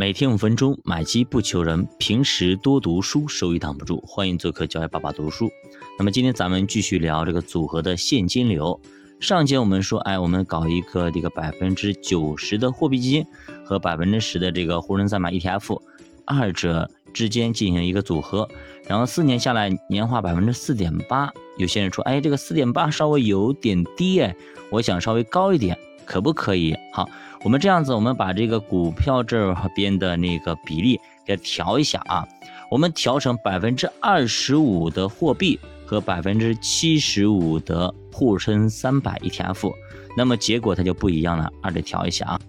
每天五分钟，买基不求人，平时多读书，收益挡不住。欢迎做客教育爸爸读书。那么今天咱们继续聊这个组合的现金流。上节我们说，哎，我们搞一个这个百分之九十的货币基金和百分之十的这个沪深三百 ETF，二者之间进行一个组合，然后四年下来年化百分之四点八。有些人说，哎，这个四点八稍微有点低哎，我想稍微高一点，可不可以？好。我们这样子，我们把这个股票这边的那个比例给调一下啊，我们调成百分之二十五的货币和百分之七十五的沪深三百 ETF，那么结果它就不一样了，二得调一下啊，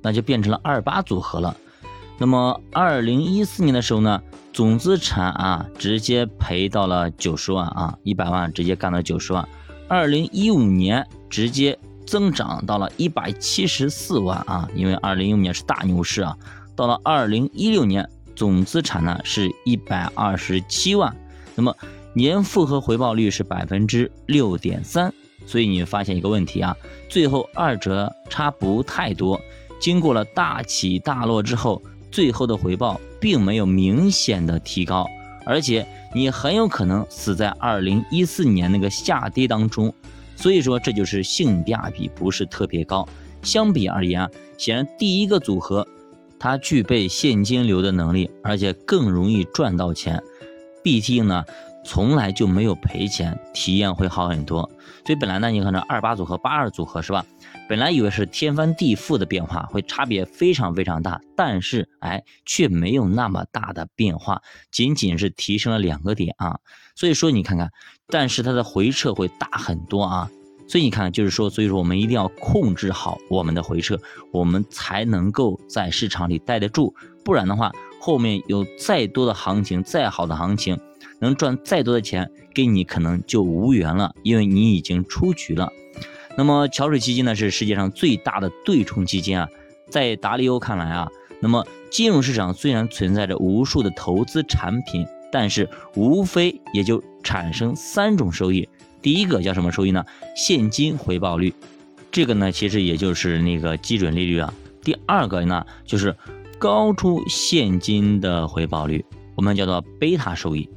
那就变成了二八组合了。那么二零一四年的时候呢，总资产啊直接赔到了九十万啊，一百万直接干到九十万。二零一五年直接。增长到了一百七十四万啊，因为二零一五年是大牛市啊，到了二零一六年总资产呢是一百二十七万，那么年复合回报率是百分之六点三，所以你发现一个问题啊，最后二者差不太多，经过了大起大落之后，最后的回报并没有明显的提高，而且你很有可能死在二零一四年那个下跌当中。所以说，这就是性价比不是特别高。相比而言啊，显然第一个组合它具备现金流的能力，而且更容易赚到钱。毕竟呢。从来就没有赔钱，体验会好很多。所以本来呢，你看这二八组合、八二组合是吧？本来以为是天翻地覆的变化，会差别非常非常大，但是哎，却没有那么大的变化，仅仅是提升了两个点啊。所以说你看看，但是它的回撤会大很多啊。所以你看，就是说，所以说我们一定要控制好我们的回撤，我们才能够在市场里待得住。不然的话，后面有再多的行情，再好的行情。能赚再多的钱，跟你可能就无缘了，因为你已经出局了。那么桥水基金呢，是世界上最大的对冲基金啊。在达利欧看来啊，那么金融市场虽然存在着无数的投资产品，但是无非也就产生三种收益。第一个叫什么收益呢？现金回报率，这个呢其实也就是那个基准利率啊。第二个呢就是高出现金的回报率，我们叫做贝塔收益。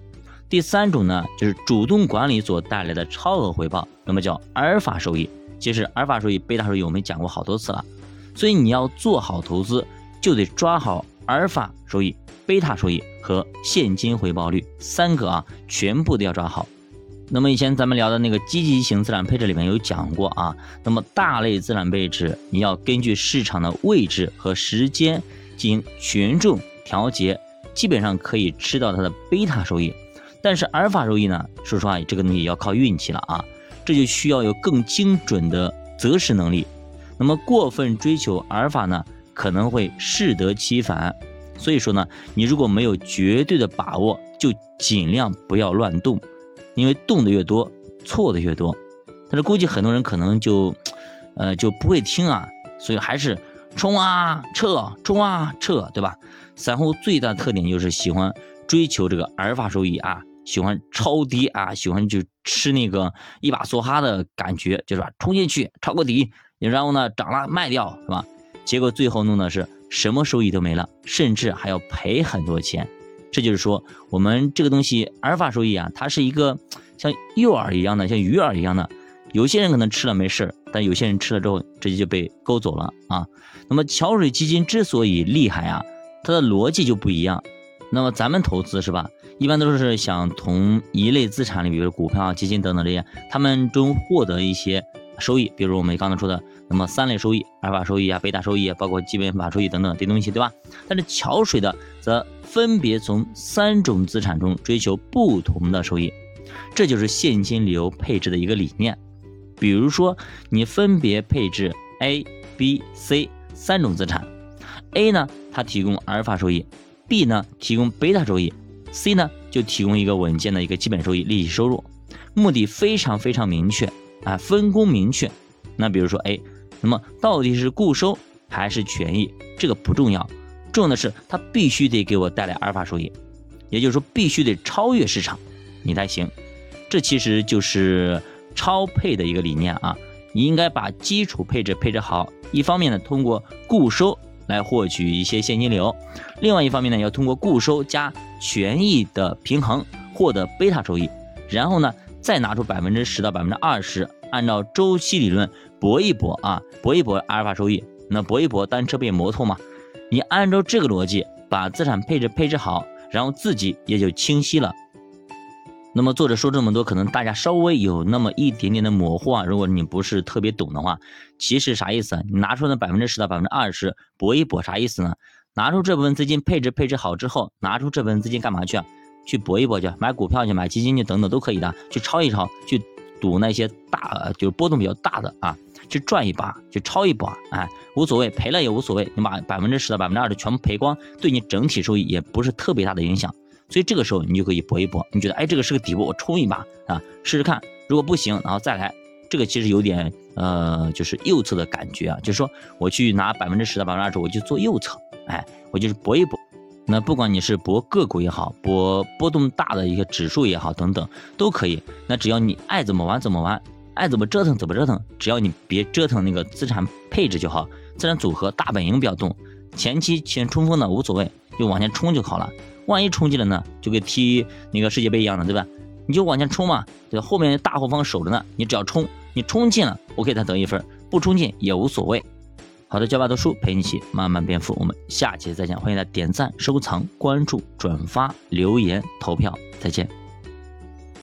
第三种呢，就是主动管理所带来的超额回报，那么叫阿尔法收益。其实阿尔法收益、贝塔收益我们讲过好多次了，所以你要做好投资，就得抓好阿尔法收益、贝塔收益和现金回报率三个啊，全部都要抓好。那么以前咱们聊的那个积极型资产配置里面有讲过啊，那么大类资产配置你要根据市场的位置和时间进行权重调节，基本上可以吃到它的贝塔收益。但是阿尔法收益呢？说实话，这个东西要靠运气了啊，这就需要有更精准的择时能力。那么过分追求阿尔法呢，可能会适得其反。所以说呢，你如果没有绝对的把握，就尽量不要乱动，因为动的越多，错的越多。但是估计很多人可能就，呃，就不会听啊，所以还是冲啊撤，冲啊撤，对吧？散户最大的特点就是喜欢追求这个阿尔法收益啊。喜欢抄底啊，喜欢就吃那个一把梭哈的感觉，就是吧，冲进去抄个底，然后呢涨了卖掉，是吧？结果最后弄的是什么收益都没了，甚至还要赔很多钱。这就是说，我们这个东西阿尔法收益啊，它是一个像诱饵一样的，像鱼饵一样的。有些人可能吃了没事但有些人吃了之后直接就被勾走了啊。那么桥水基金之所以厉害啊，它的逻辑就不一样。那么咱们投资是吧？一般都是想从一类资产里，比如股票、基金等等这些，他们中获得一些收益。比如我们刚才说的，那么三类收益：阿尔法收益啊、贝塔收益啊，包括基本法收益等等这东西，对吧？但是桥水的则分别从三种资产中追求不同的收益，这就是现金流配置的一个理念。比如说，你分别配置 A、B、C 三种资产，A 呢，它提供阿尔法收益。B 呢提供贝塔收益，C 呢就提供一个稳健的一个基本收益利息收入，目的非常非常明确啊，分工明确。那比如说 A，那么到底是固收还是权益？这个不重要，重要的是它必须得给我带来阿尔法收益，也就是说必须得超越市场，你才行。这其实就是超配的一个理念啊，你应该把基础配置配置好，一方面呢通过固收来获取一些现金流。另外一方面呢，要通过固收加权益的平衡获得贝塔收益，然后呢，再拿出百分之十到百分之二十，按照周期理论搏一搏啊，搏一搏阿尔法收益。那搏一搏单车变摩托嘛，你按照这个逻辑把资产配置配置好，然后自己也就清晰了。那么作者说这么多，可能大家稍微有那么一点点的模糊啊。如果你不是特别懂的话，其实啥意思啊？你拿出那百分之十到百分之二十搏一搏，啥意思呢？拿出这部分资金配置配置好之后，拿出这部分资金干嘛去啊？去搏一搏去，买股票去，买基金去，等等都可以的，去抄一抄，去赌那些大就是波动比较大的啊，去赚一把，去抄一把，哎，无所谓，赔了也无所谓，你把百分之十到百分之二十全部赔光，对你整体收益也不是特别大的影响。所以这个时候你就可以搏一搏，你觉得哎这个是个底部，我冲一把啊试试看，如果不行，然后再来，这个其实有点呃就是右侧的感觉啊，就是说我去拿百分之十到百分之二十，我就做右侧，哎，我就是搏一搏。那不管你是博个股也好，博波动大的一些指数也好，等等都可以。那只要你爱怎么玩怎么玩，爱怎么折腾怎么折腾，只要你别折腾那个资产配置就好，资产组合大本营不要动，前期先冲锋的无所谓，就往前冲就好了。万一冲进了呢，就跟踢那个世界杯一样的，对吧？你就往前冲嘛，对？后面大后方守着呢，你只要冲，你冲进了，OK，他得一分；不冲进也无所谓。好的，教爸读书陪你一起慢慢变富，我们下期再见。欢迎大家点赞、收藏、关注、转发、留言、投票，再见。